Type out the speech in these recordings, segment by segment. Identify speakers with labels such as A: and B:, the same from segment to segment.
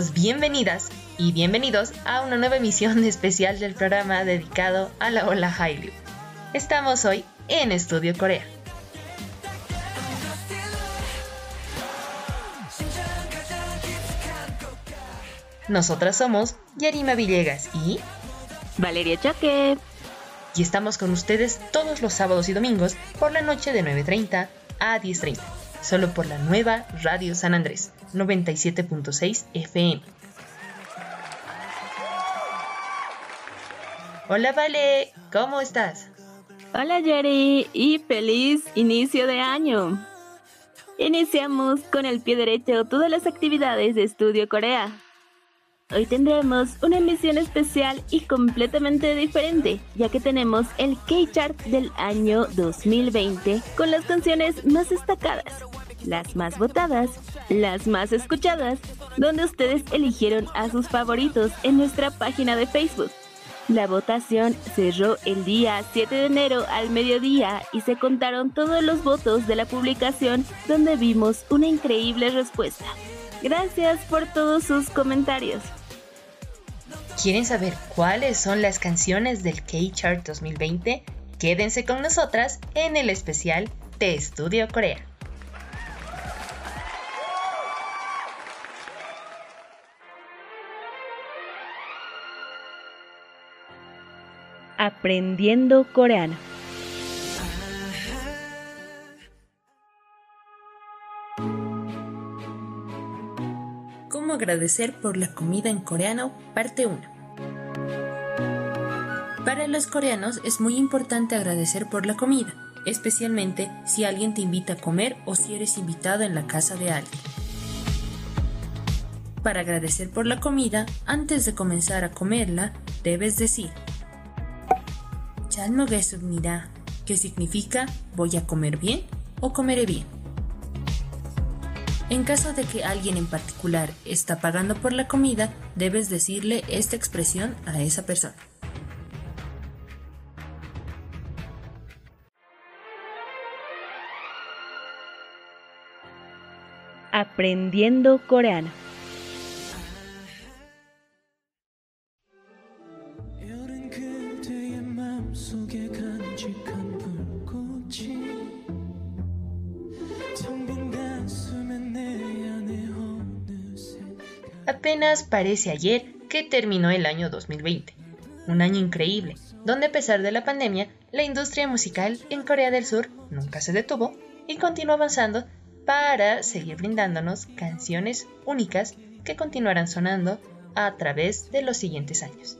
A: Todos, bienvenidas y bienvenidos a una nueva emisión especial del programa dedicado a la ola Hallyu. Estamos hoy en Estudio Corea. Nosotras somos Yarima Villegas y
B: Valeria Chaque.
A: Y estamos con ustedes todos los sábados y domingos por la noche de 9.30 a 10.30, solo por la nueva Radio San Andrés 97.6 FM. Hola Vale, ¿cómo estás?
B: Hola Jerry y feliz inicio de año. Iniciamos con el pie derecho todas las actividades de Estudio Corea. Hoy tendremos una emisión especial y completamente diferente, ya que tenemos el K-Chart del año 2020 con las canciones más destacadas, las más votadas, las más escuchadas, donde ustedes eligieron a sus favoritos en nuestra página de Facebook. La votación cerró el día 7 de enero al mediodía y se contaron todos los votos de la publicación donde vimos una increíble respuesta. Gracias por todos sus comentarios.
A: ¿Quieren saber cuáles son las canciones del K-Chart 2020? Quédense con nosotras en el especial de Estudio Corea.
B: Aprendiendo coreano.
A: ¿Cómo agradecer por la comida en coreano? Parte 1. Para los coreanos es muy importante agradecer por la comida, especialmente si alguien te invita a comer o si eres invitado en la casa de alguien. Para agradecer por la comida, antes de comenzar a comerla, debes decir 잘 먹겠습니다, que significa voy a comer bien o comeré bien. En caso de que alguien en particular está pagando por la comida, debes decirle esta expresión a esa persona.
B: Aprendiendo coreano.
A: Parece ayer que terminó el año 2020, un año increíble, donde a pesar de la pandemia, la industria musical en Corea del Sur nunca se detuvo y continuó avanzando para seguir brindándonos canciones únicas que continuarán sonando a través de los siguientes años.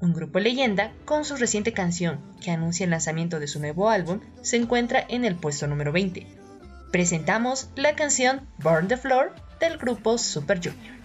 A: Un grupo leyenda, con su reciente canción que anuncia el lanzamiento de su nuevo álbum, se encuentra en el puesto número 20. Presentamos la canción Burn the Floor del grupo Super Junior.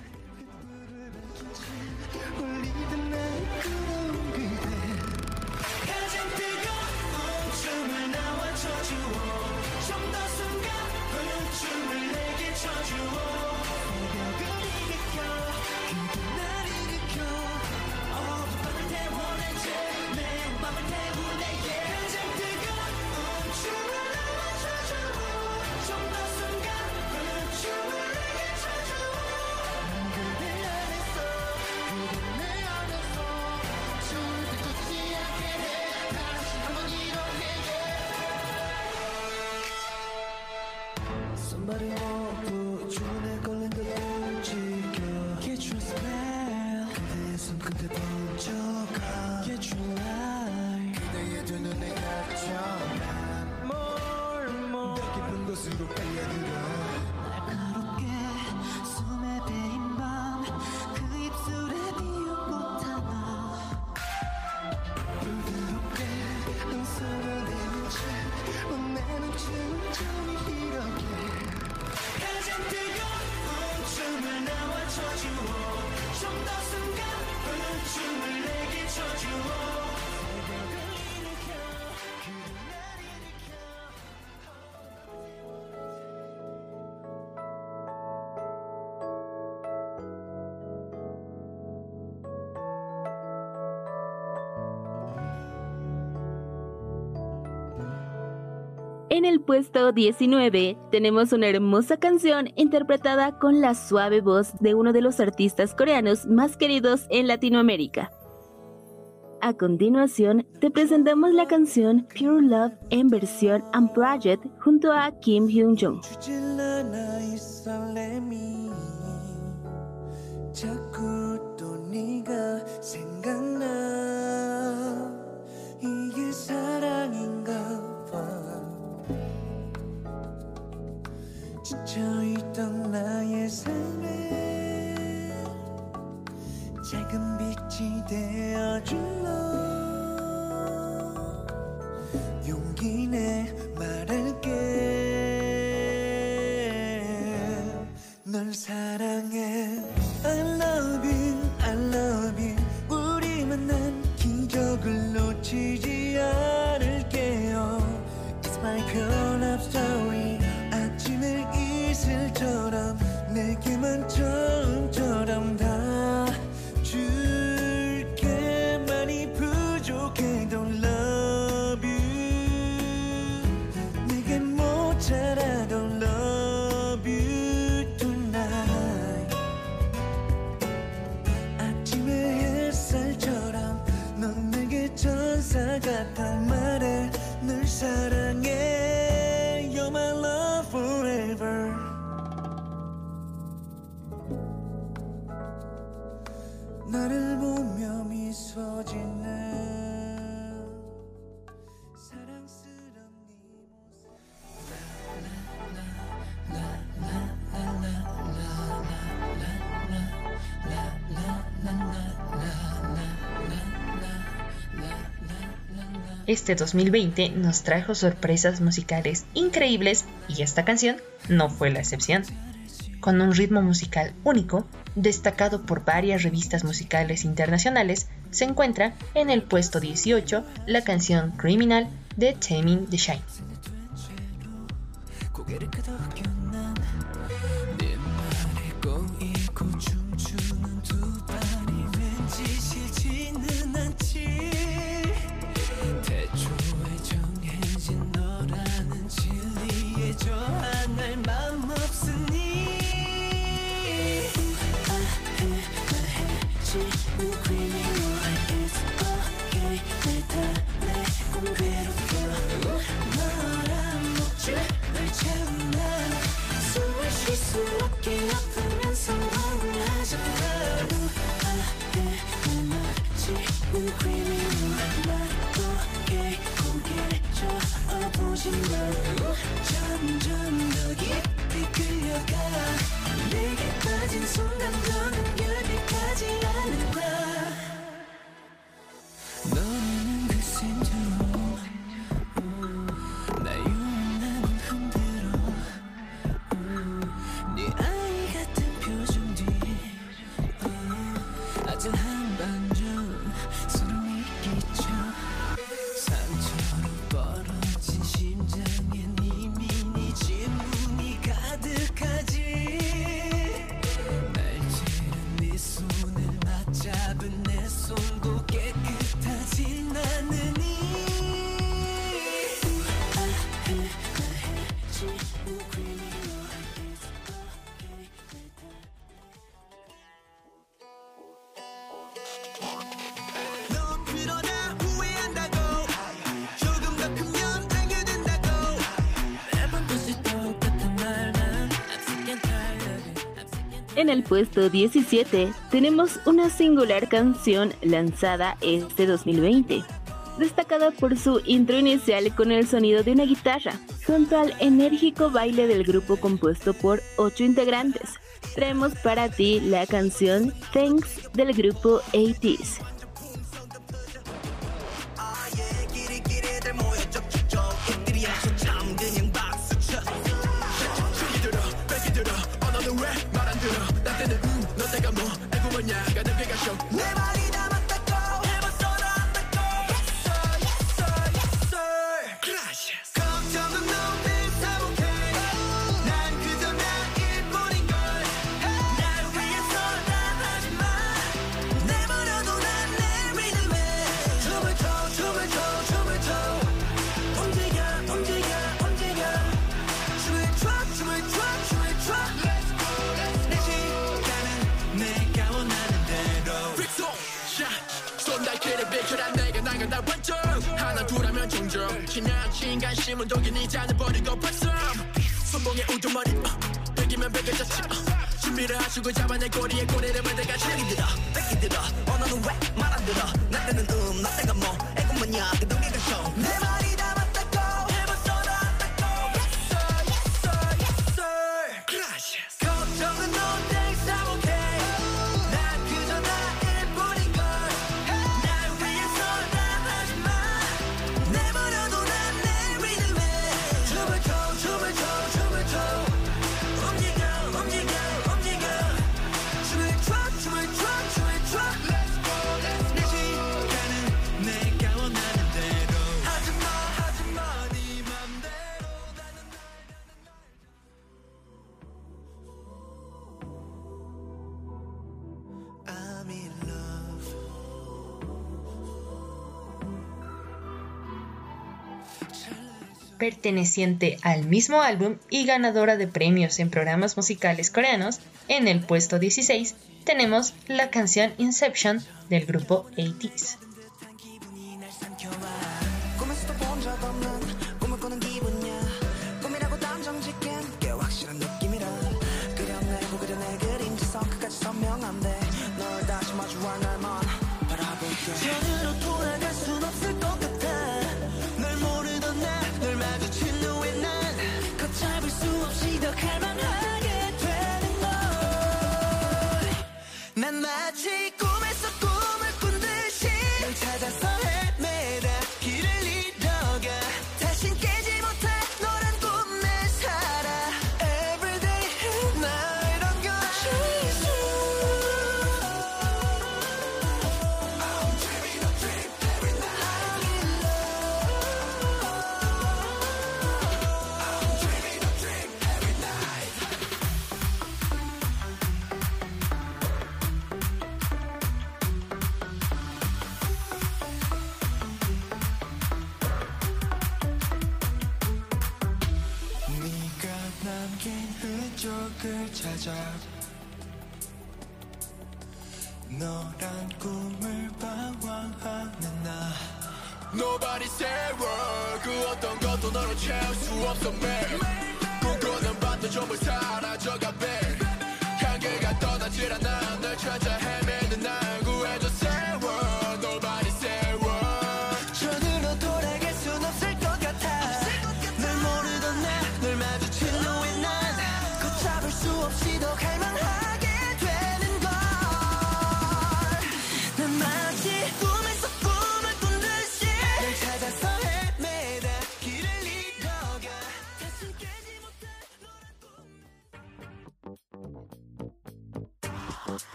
C: Europeia En el puesto 19 tenemos una hermosa canción interpretada con la suave voz de uno de los artistas coreanos más queridos en Latinoamérica. A continuación, te presentamos la canción Pure Love en versión Unplugged junto a Kim Hyun-jung. 지쳐있던 나의 삶에 작은 빛이 되어줄러. 용기 내 말할게. 널 사랑해. I love you I love you. 우리 만난 기적을 놓치지
A: Este 2020 nos trajo sorpresas musicales increíbles y esta canción no fue la excepción con un ritmo musical único, destacado por varias revistas musicales internacionales, se encuentra en el puesto 18 la canción Criminal de Taming the Shine.
B: el puesto 17 tenemos una singular canción lanzada este 2020, destacada por su intro inicial con el sonido de una guitarra, junto al enérgico baile del grupo compuesto por 8 integrantes. Traemos para ti la canción Thanks del grupo 80s.
C: cảm thông, em của mình nhà, 심은 독이 니 잔을 버리고 발상 손봉에 우두머리 어, 백이면 백을 자치 어, 준비를 하시고 잡아내 꼬리에 꼬리를 받아가 자기 들어 뺏기 들어
A: perteneciente al mismo álbum y ganadora de premios en programas musicales coreanos, en el puesto 16 tenemos la canción Inception del grupo
C: 80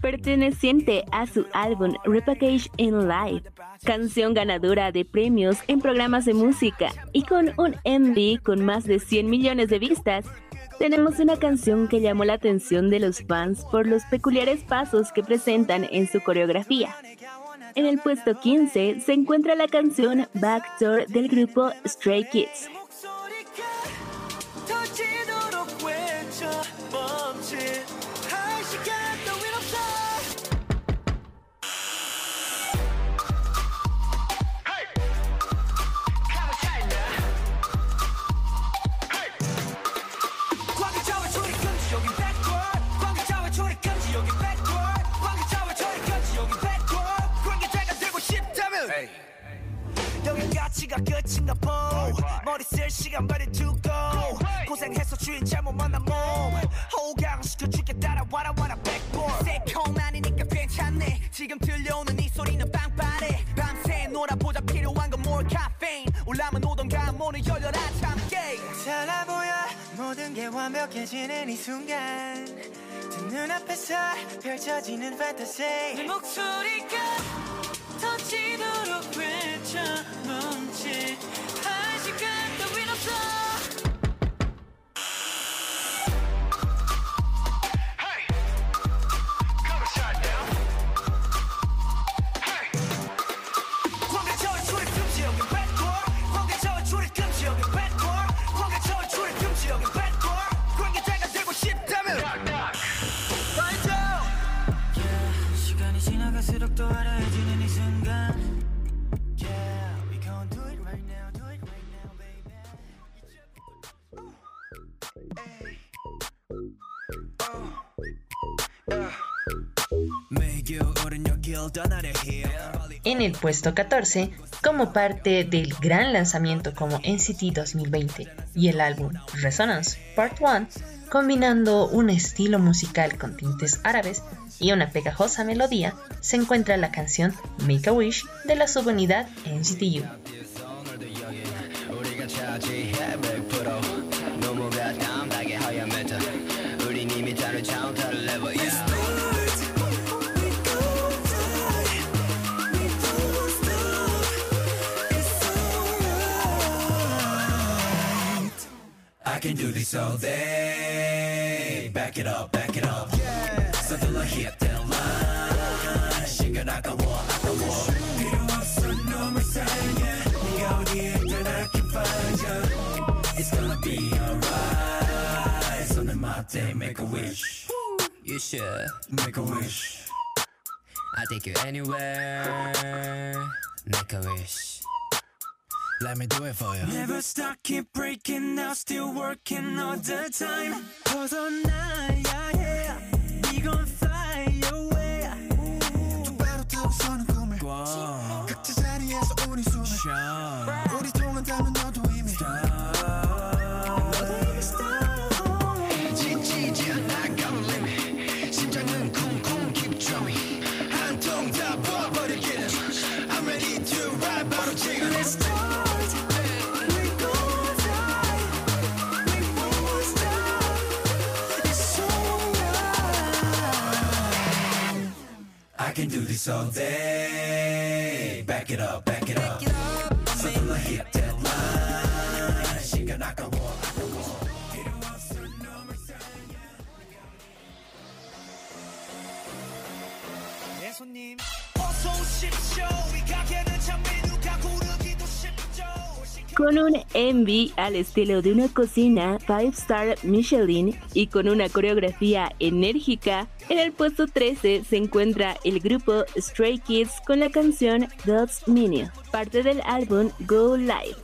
B: Perteneciente a su álbum Repackage in Life, canción ganadora de premios en programas de música y con un MV con más de 100 millones de vistas, tenemos una canción que llamó la atención de los fans por los peculiares pasos que presentan en su coreografía. En el puesto 15 se encuentra la canción Backdoor del grupo Stray Kids.
D: 보 머리 쓸 시간 발을 두고 고생해서 주인 잘못 만난 몸. 호강시켜 줄게. 따라와라 와라 백볼 새콤 아니니까 괜찮네. 지금 들려오는
E: 모든 게 완벽해지는 이 순간 두 눈앞에서 펼쳐지는 판타지 내 목소리가 터지도록 외쳐 멈칫 할 시간 따윈 없어
A: En el puesto 14, como parte del gran lanzamiento como NCT 2020 y el álbum Resonance Part 1, combinando un estilo musical con tintes árabes y una pegajosa melodía, se encuentra la canción Make a Wish de la subunidad NCT
E: can do this all day Back it up, back it up 서둘러 hit that line 시간 아까워 아까워 필요 없어 놈을 사랑해 네가 어디에 있든 I can find you It's gonna be alright 손을 맞대 make a wish
F: You should
E: make a wish
F: I'll take you anywhere Make a wish Let me do it for you
E: Never stop, keep breaking now Still working all the time 벗어나야 해 We gon' fly away 똑바로 뜨고 서는 꿈을 꿔 각자 자리에서 우리 숨을 쉬어 우리 통한다면 너 I can do this all day Back it up, back it up 서둘러 hit that line 시간 아까워 아까워 필요 없어 놈을 사랑해 내 손님
D: 어서 오십시오
G: Con un envy al estilo de una cocina 5 Star Michelin y con una coreografía enérgica, en el puesto 13 se encuentra el grupo Stray Kids con la canción God's Minion, parte del álbum Go Live.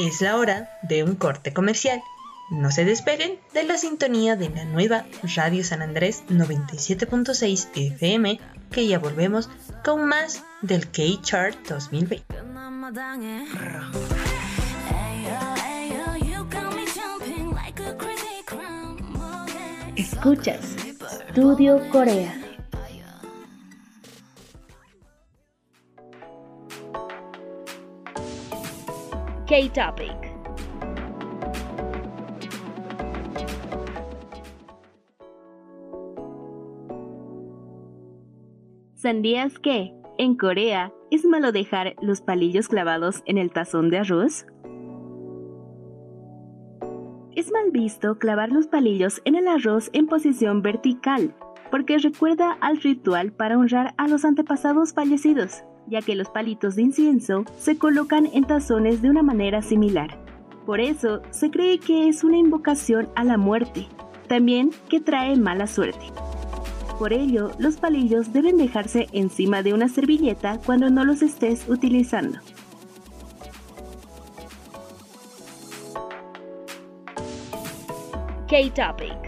A: Es la hora de un corte comercial. No se despeguen de la sintonía de la nueva Radio San Andrés 97.6 FM, que ya volvemos con más del K-Chart 2020.
H: Escuchas Studio Corea.
B: ¿Sabías que, en Corea, es malo dejar los palillos clavados en el tazón de arroz? Es mal visto clavar los palillos en el arroz en posición vertical, porque recuerda al ritual para honrar a los antepasados fallecidos, ya que los palitos de incienso se colocan en tazones de una manera similar. Por eso se cree que es una invocación a la muerte, también que trae mala suerte. Por ello, los palillos deben dejarse encima de una servilleta cuando no los estés utilizando.
H: K-Topic.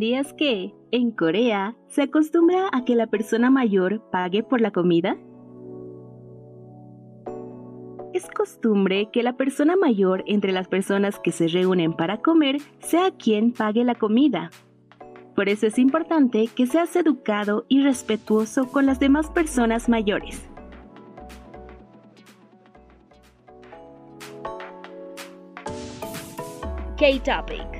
B: ¿Sabías que, en Corea, se acostumbra a que la persona mayor pague por la comida? Es costumbre que la persona mayor entre las personas que se reúnen para comer sea quien pague la comida. Por eso es importante que seas educado y respetuoso con las demás personas mayores.
H: K-Topic.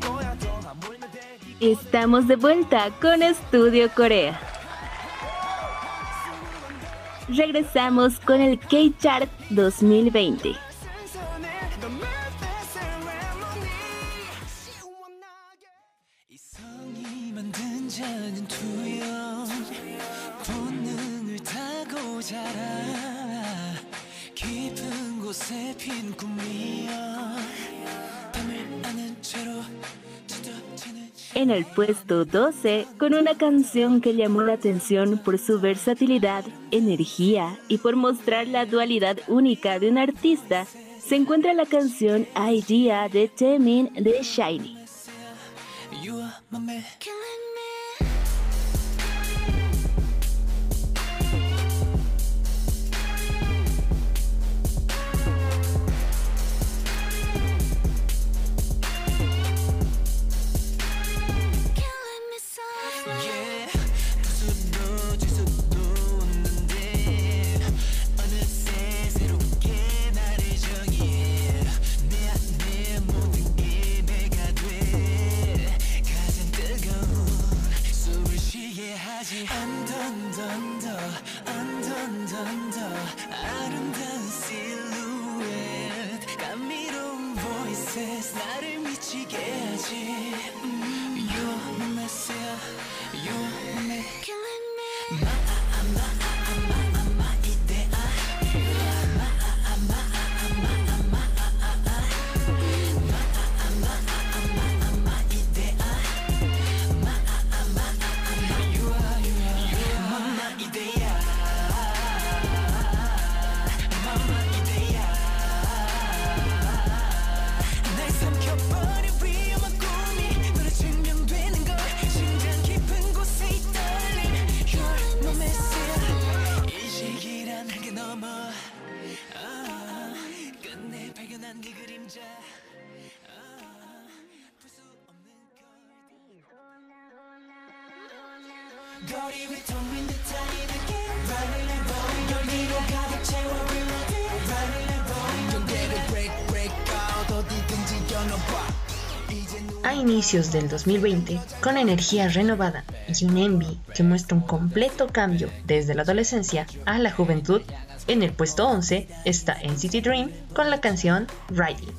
B: Estamos de vuelta con Estudio Corea. Regresamos con el K-Chart 2020. En el puesto 12, con una canción que llamó la atención por su versatilidad, energía y por mostrar la dualidad única de un artista, se encuentra la canción Idea de Temin de Shiny.
A: Del 2020, con energía renovada y un Envy que muestra un completo cambio desde la adolescencia a la juventud, en el puesto 11 está NCT Dream con la canción Riding.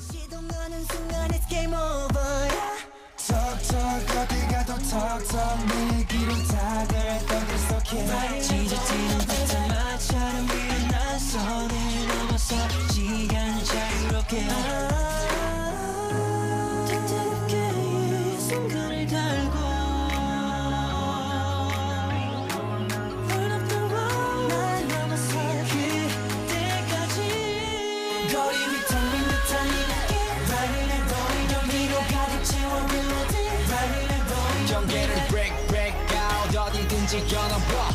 C: 겨눠봐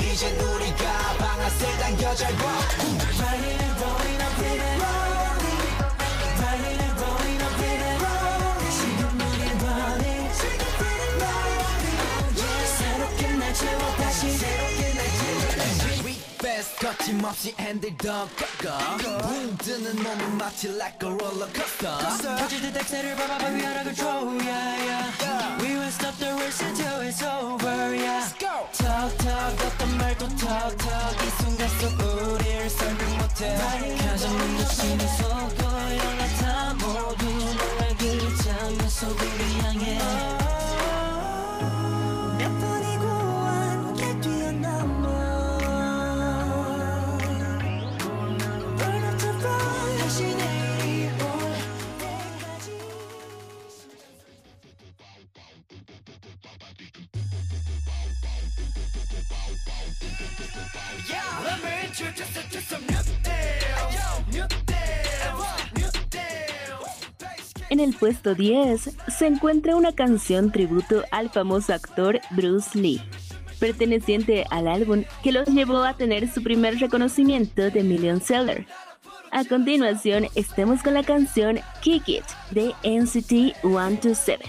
C: 이젠 우리가 방아쇠 당겨 잘 봐. 거침없이 핸들 더 꺾어 붕 뜨는 몸이 마치 like a roller coaster 터질 듯 엑셀을 밟아봐 of control yeah yeah We won't stop the race until it's over yeah 턱턱 어떤 말도 턱턱 이 순간 속 우리를 설명 못해 가장 없이 네 속고 연락다 모두 너의 그 장면 속 우리 향해
B: En el puesto 10 se encuentra una canción tributo al famoso actor Bruce Lee, perteneciente al álbum que los llevó a tener su primer reconocimiento de Million Seller. A continuación, estemos con la canción Kick It de NCT 127.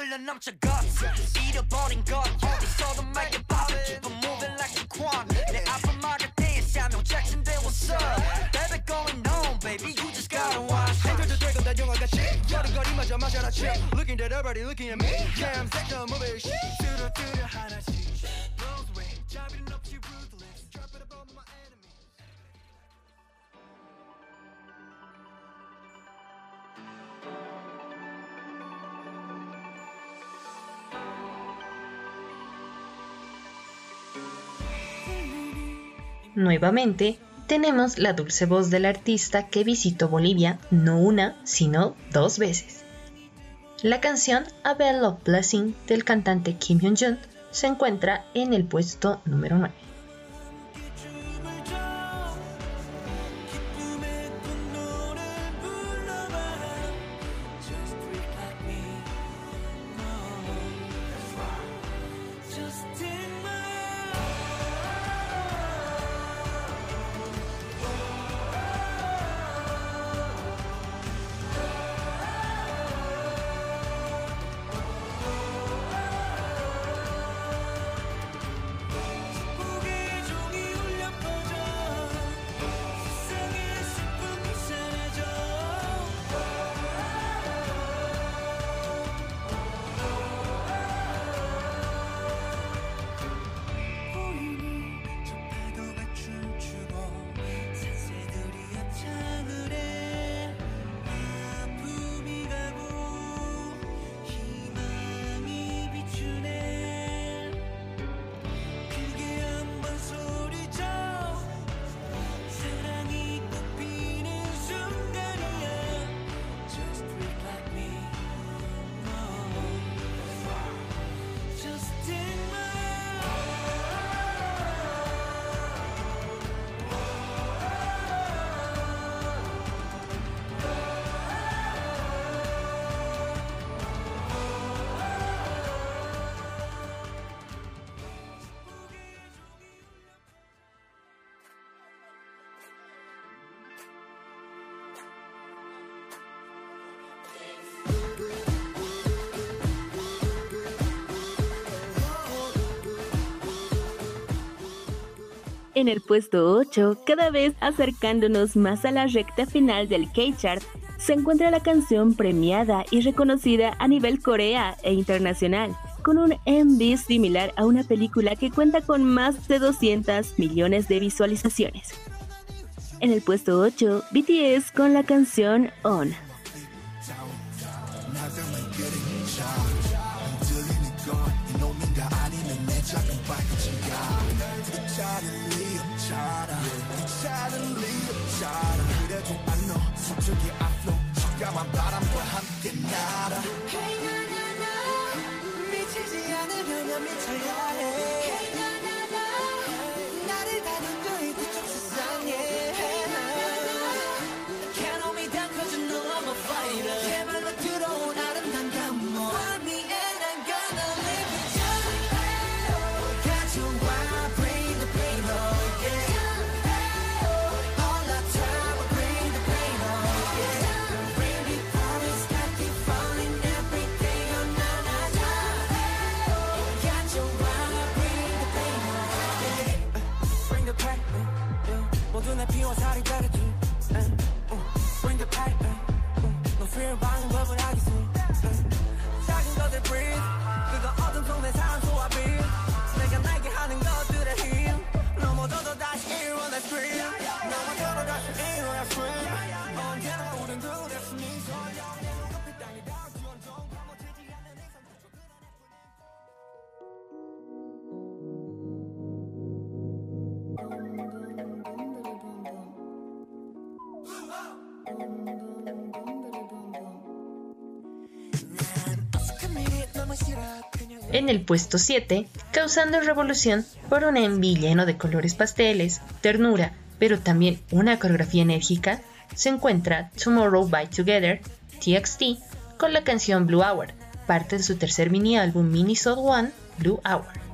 C: 흘러넘쳐 것 잃어버린 것 어디서도 말게 봐도 Keep on moving like a quan 내 앞을 막을 때에 Samuel Jackson there what's up Baby going on baby you just gotta watch
H: 앵글도 되고 난 영화같이 여름거리마저 마셔라 chill Looking at everybody looking at me Yeah I'm sick of moving shit 뚜루뚜루 하나씩 Blows away 자비는 없이 ruthless Drop it above my enemy
A: Nuevamente, tenemos la dulce voz del artista que visitó Bolivia no una, sino dos veces. La canción A Bell of Blessing del cantante Kim Hyun-jun se encuentra en el puesto número 9.
B: En el puesto 8, cada vez acercándonos más a la recta final del K-Chart, se encuentra la canción premiada y reconocida a nivel Corea e internacional, con un MV similar a una película que cuenta con más de 200 millones de visualizaciones. En el puesto 8, BTS con la canción On.
A: En el puesto 7, causando revolución por un enví lleno de colores pasteles, ternura, pero también una coreografía enérgica, se encuentra Tomorrow by Together, TXT, con la canción Blue Hour, parte de su tercer mini álbum Minisode One, Blue Hour.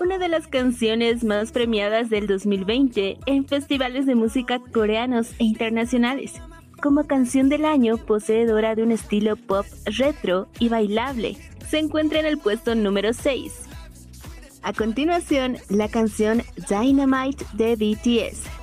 B: Una de las canciones más premiadas del 2020 en festivales de música coreanos e internacionales. Como canción del año poseedora de un estilo pop retro y bailable, se encuentra en el puesto número 6. A continuación, la canción Dynamite de BTS.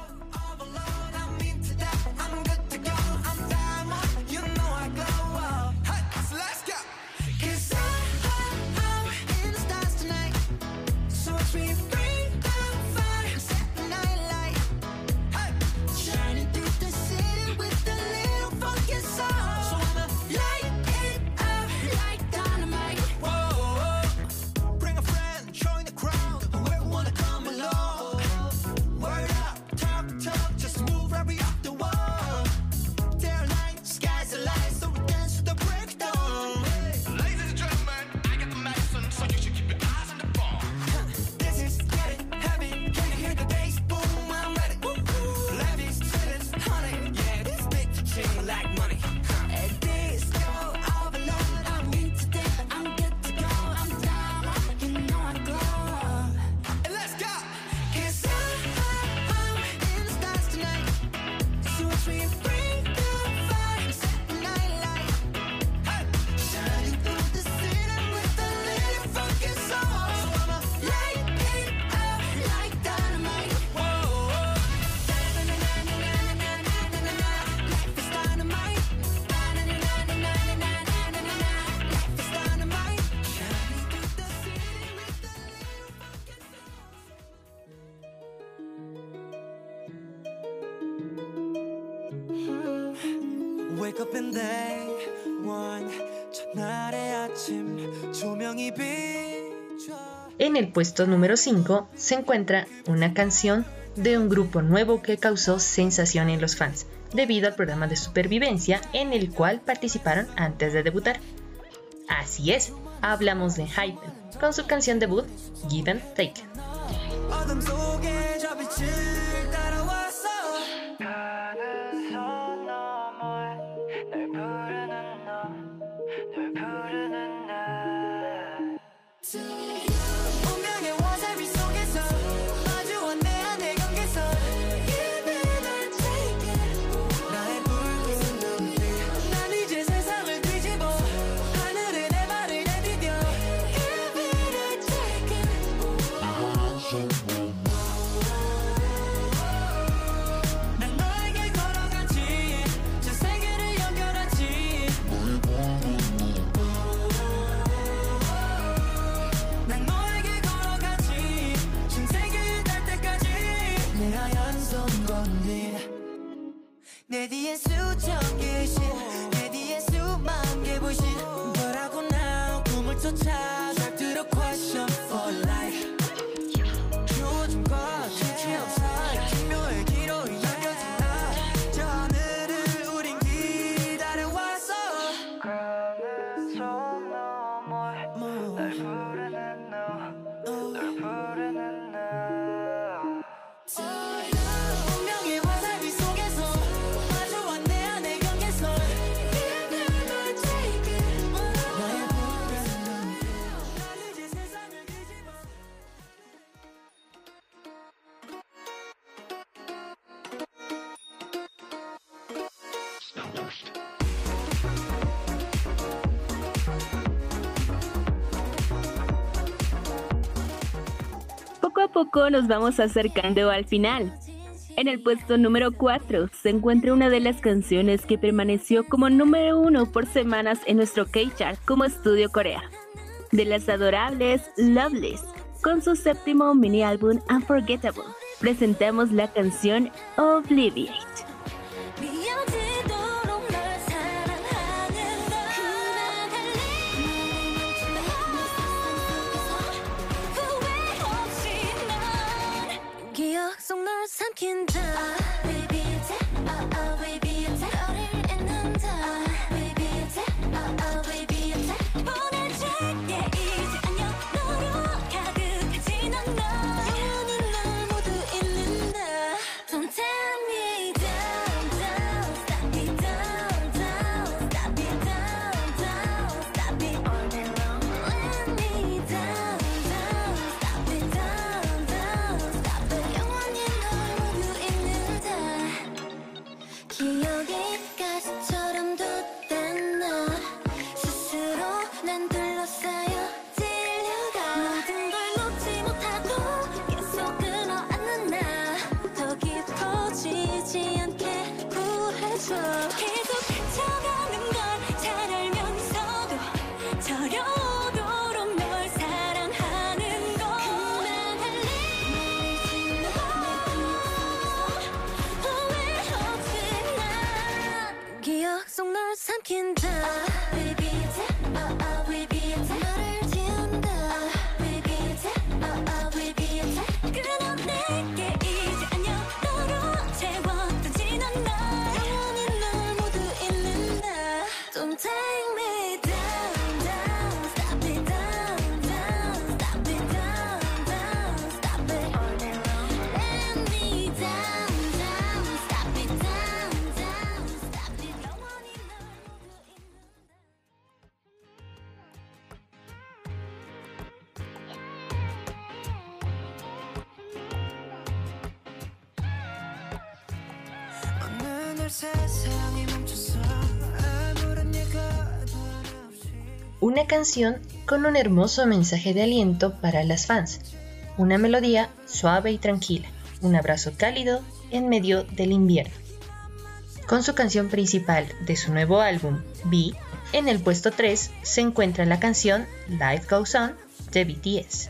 A: el puesto número 5 se encuentra una canción de un grupo nuevo que causó sensación en los fans, debido al programa de supervivencia en el cual participaron antes de debutar. Así es, hablamos de Hypen, con su canción debut,
C: Give and Take.
B: nos vamos acercando al final. En el puesto número 4 se encuentra una de las canciones que permaneció como número 1 por semanas en nuestro K-Chart como Estudio Corea. De las adorables Loveless, con su séptimo mini álbum Unforgettable, presentamos la canción Obliviate.
I: 계속 널 삼킨다.
A: una canción con un hermoso mensaje de aliento para las fans, una melodía suave y tranquila, un abrazo cálido en medio del invierno. Con su canción principal de su nuevo álbum, Be, en el puesto 3 se encuentra la canción Life Goes On de BTS.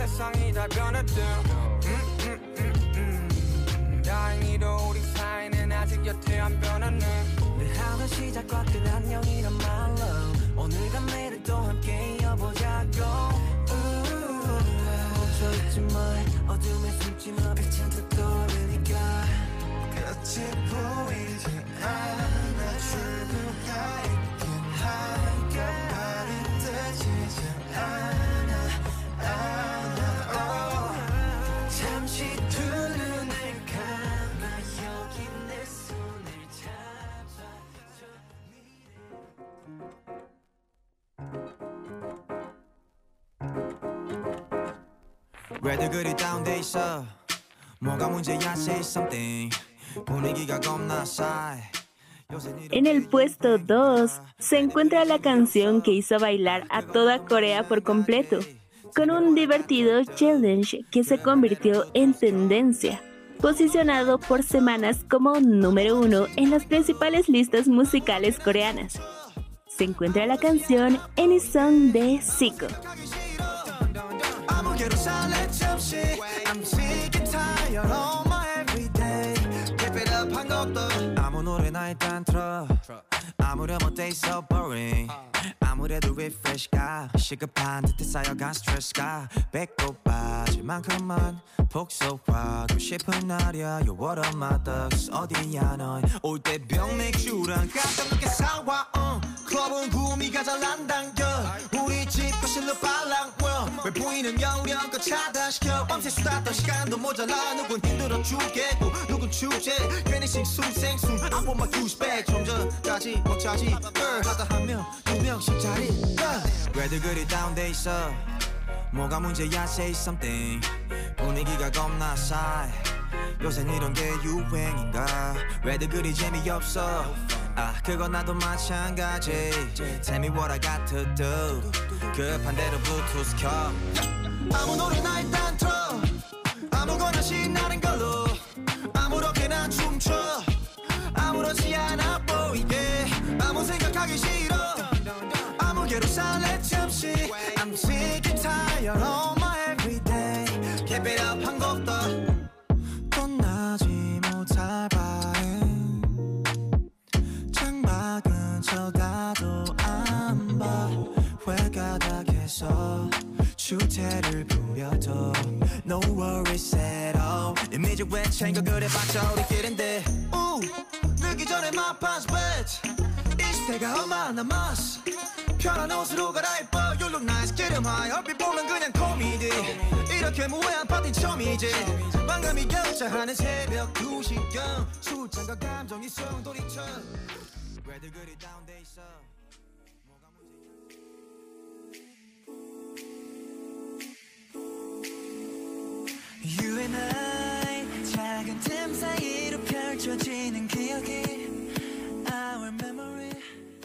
C: 세상이 다 변했대 음, 음, 음, 음. 다행히도 우리 사이는 아직 여태 안 변했네 내 하루 시작과 끝 안녕이
G: 왜들 그리 다운돼 있어 뭐가 문제야 say something 분위기가 겁나 싸해 요새 일
B: En el puesto 2 se encuentra la canción que hizo bailar a toda Corea por completo, con un divertido challenge que se convirtió en tendencia, posicionado por semanas como número uno en las principales listas musicales coreanas. Se encuentra la canción Any Song de Zico.
H: 아무개로 살래 잠시 I'm sick and tired of my everyday Keep it up 한 것도
G: 아무 노래나 일단 틀어 아무렴 어때 so boring 아무래도 refresh가 시급한 듯해 쌓여간 스트레스가 배꼽 빠질 만큼만 복속하고 싶은 날이야 You're one of my thugs 어디야 넌올때 병맥주랑
H: 깜깜하게 사와 어. 클럽은 구미가 잘 안 당겨 우리 집 거실로 빨랑 왜 보이는 영령껏 차단시켜. 밤새 수다 떨 시간도 모자라. 누군 힘들어 죽겠고 누군 축제. 괜히 I want my douche back 좀 전까지 못 차지. 하다 한명두 명씩 자리. Uh.
G: 왜들 그리 다운돼 있어? 뭐가 문제야 say something. 분위기가 겁나 싸해. 요새 이런 게 유행인가? 왜들 그리 재미없어 아 그건 나도 마찬가지. Tell me what I got to do 급한 대로 블루투스 켜.
H: 아무 노래나 일단 틀어. 아무거나 신나는 걸로. 아무렇게나 춤춰. 아무렇지 않아 보이게. 아무 생각하기 싫어. 아무개로 살래 잠시 I'm sick and tired of
G: 회가닥해서 주태를 부려도 No worries at all. 이미지 왜 챙겨 그래봤자 우리끼린데.
H: 우 늦기 전에 my pants bitch 이 시대가 얼마 남았어 편한 옷으로 갈아입어. You look nice. 기름하여 얼핏 보면 그냥 코미디. 이렇게 무해한 파티 처음이지. 방금이 결자하는 새벽 2시경. 술잔과 감정이 송돌이쳐
G: 왜들 그리 다운돼 있어
H: You and I 작은 틈 사이로 펼쳐지는 기억이 Our memory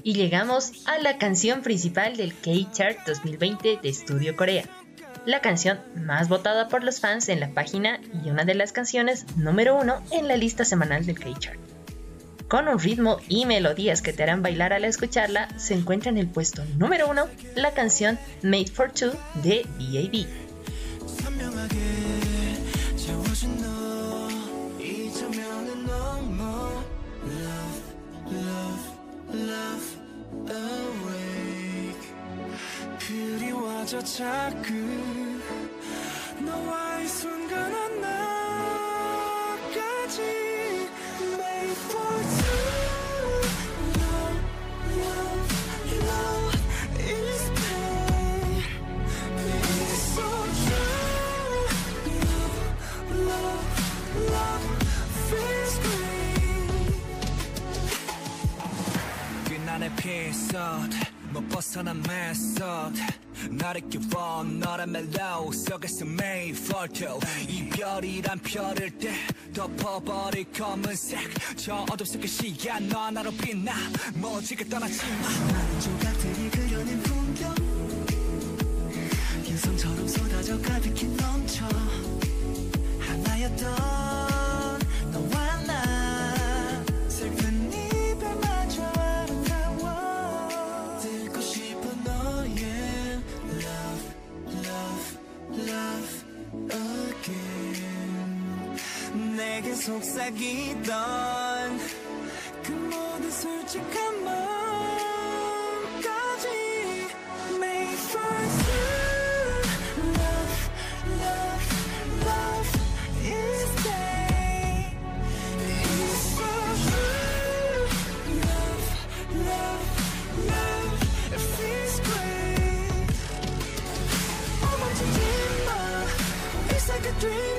A: Y llegamos a la canción principal del K-Chart 2020 de Estudio Corea. La canción más votada por los fans en la página y una de las canciones número uno en la lista semanal del K-Chart. Con un ritmo y melodías que te harán bailar al escucharla, se encuentra en el puesto número uno la canción Made for Two de B.A.B.
C: 작은 너와의 순간 하나까지 Made for two 그날의 피서드 못 벗어난 메서드 나를 끼워 너란 멜로우 속에서 for two 이별이란 별을 때 덮어버릴 검은색. 저 어둠 속의 시야 너 하나로 빛나. 멋지게 떠나지 마. 나는 조각들이 그려낸 속삭이던 그 모든 솔직한 마음까지 made for two love love love is day is so true love love love it feels great 멈추지 마 It's like a dream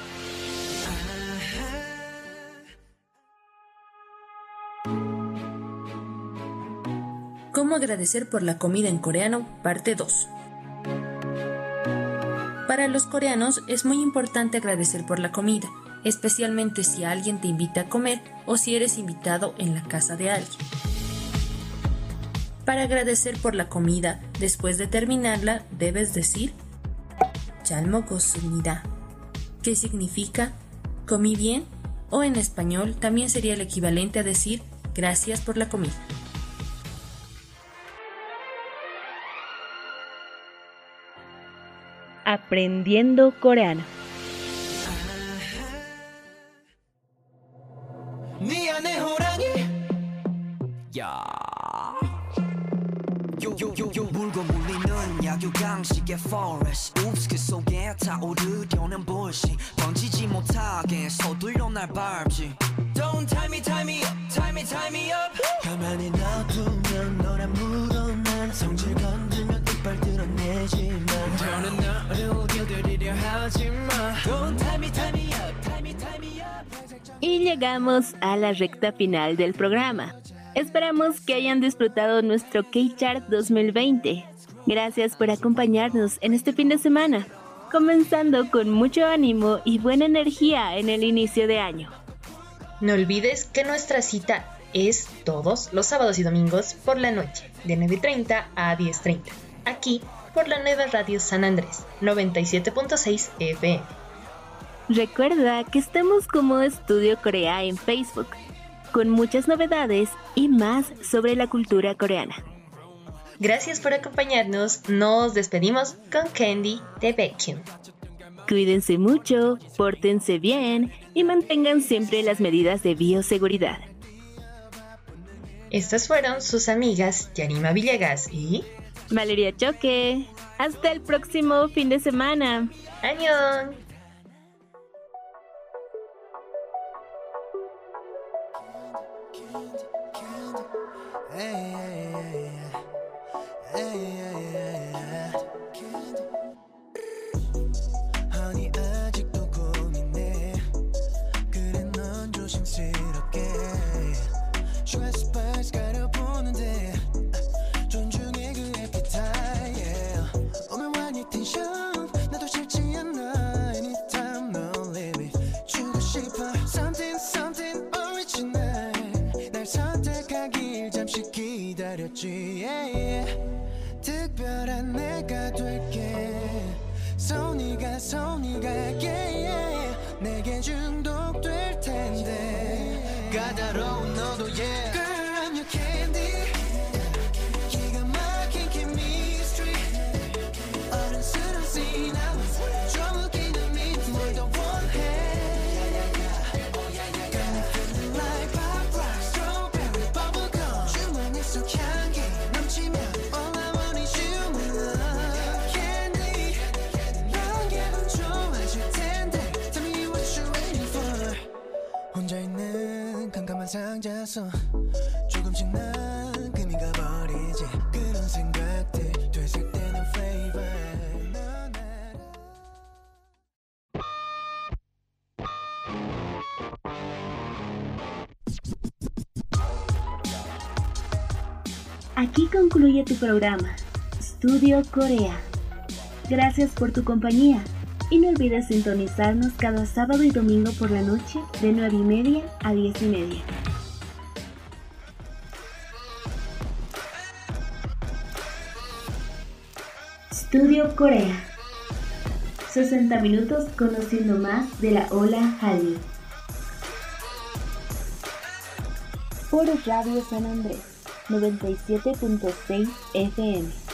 A: Cómo agradecer por la comida en coreano, parte 2. Para los coreanos es muy importante agradecer por la comida, especialmente si alguien te invita a comer o si eres invitado en la casa de alguien. Para agradecer por la comida, después de terminarla, debes decir unidad que significa comí bien o en español también sería el equivalente a decir gracias por la comida.
C: 밟지 Don't tie me tie me up tie me tie me up
B: Y llegamos a la recta final del programa. Esperamos que hayan disfrutado nuestro K-Chart 2020. Gracias por acompañarnos en este fin de semana, comenzando con mucho ánimo y buena energía en el inicio de año.
A: No olvides que nuestra cita es todos los sábados y domingos por la noche, de 9.30 a 10.30, aquí por la nueva radio San Andrés, 97.6 FM.
B: Recuerda que estamos como Estudio Corea en Facebook, con muchas novedades y más sobre la cultura coreana.
A: Gracias por acompañarnos, nos despedimos con Candy de Baekhyun.
B: Cuídense mucho, pórtense bien y mantengan siempre las medidas de bioseguridad.
A: Estas fueron sus amigas Yanima Villegas y
B: Valeria Choque, hasta el próximo fin de semana.
A: ¡Añón!
C: 싶어 Something something original 날 선택하길 잠시 기다렸지 깜깜한 상자 속 조금씩 난 금이 가버리지 그런 생각들 되살때는 flavor 넌 알아
B: Aquí concluye tu programa, Studio Corea. Gracias por tu compañía y no olvides sintonizarnos cada sábado y domingo por la noche de 9 y media a 10 y media. Studio Corea. 60 minutos conociendo más de la ola Hallyu. Por Radio San Andrés 97.6 FM.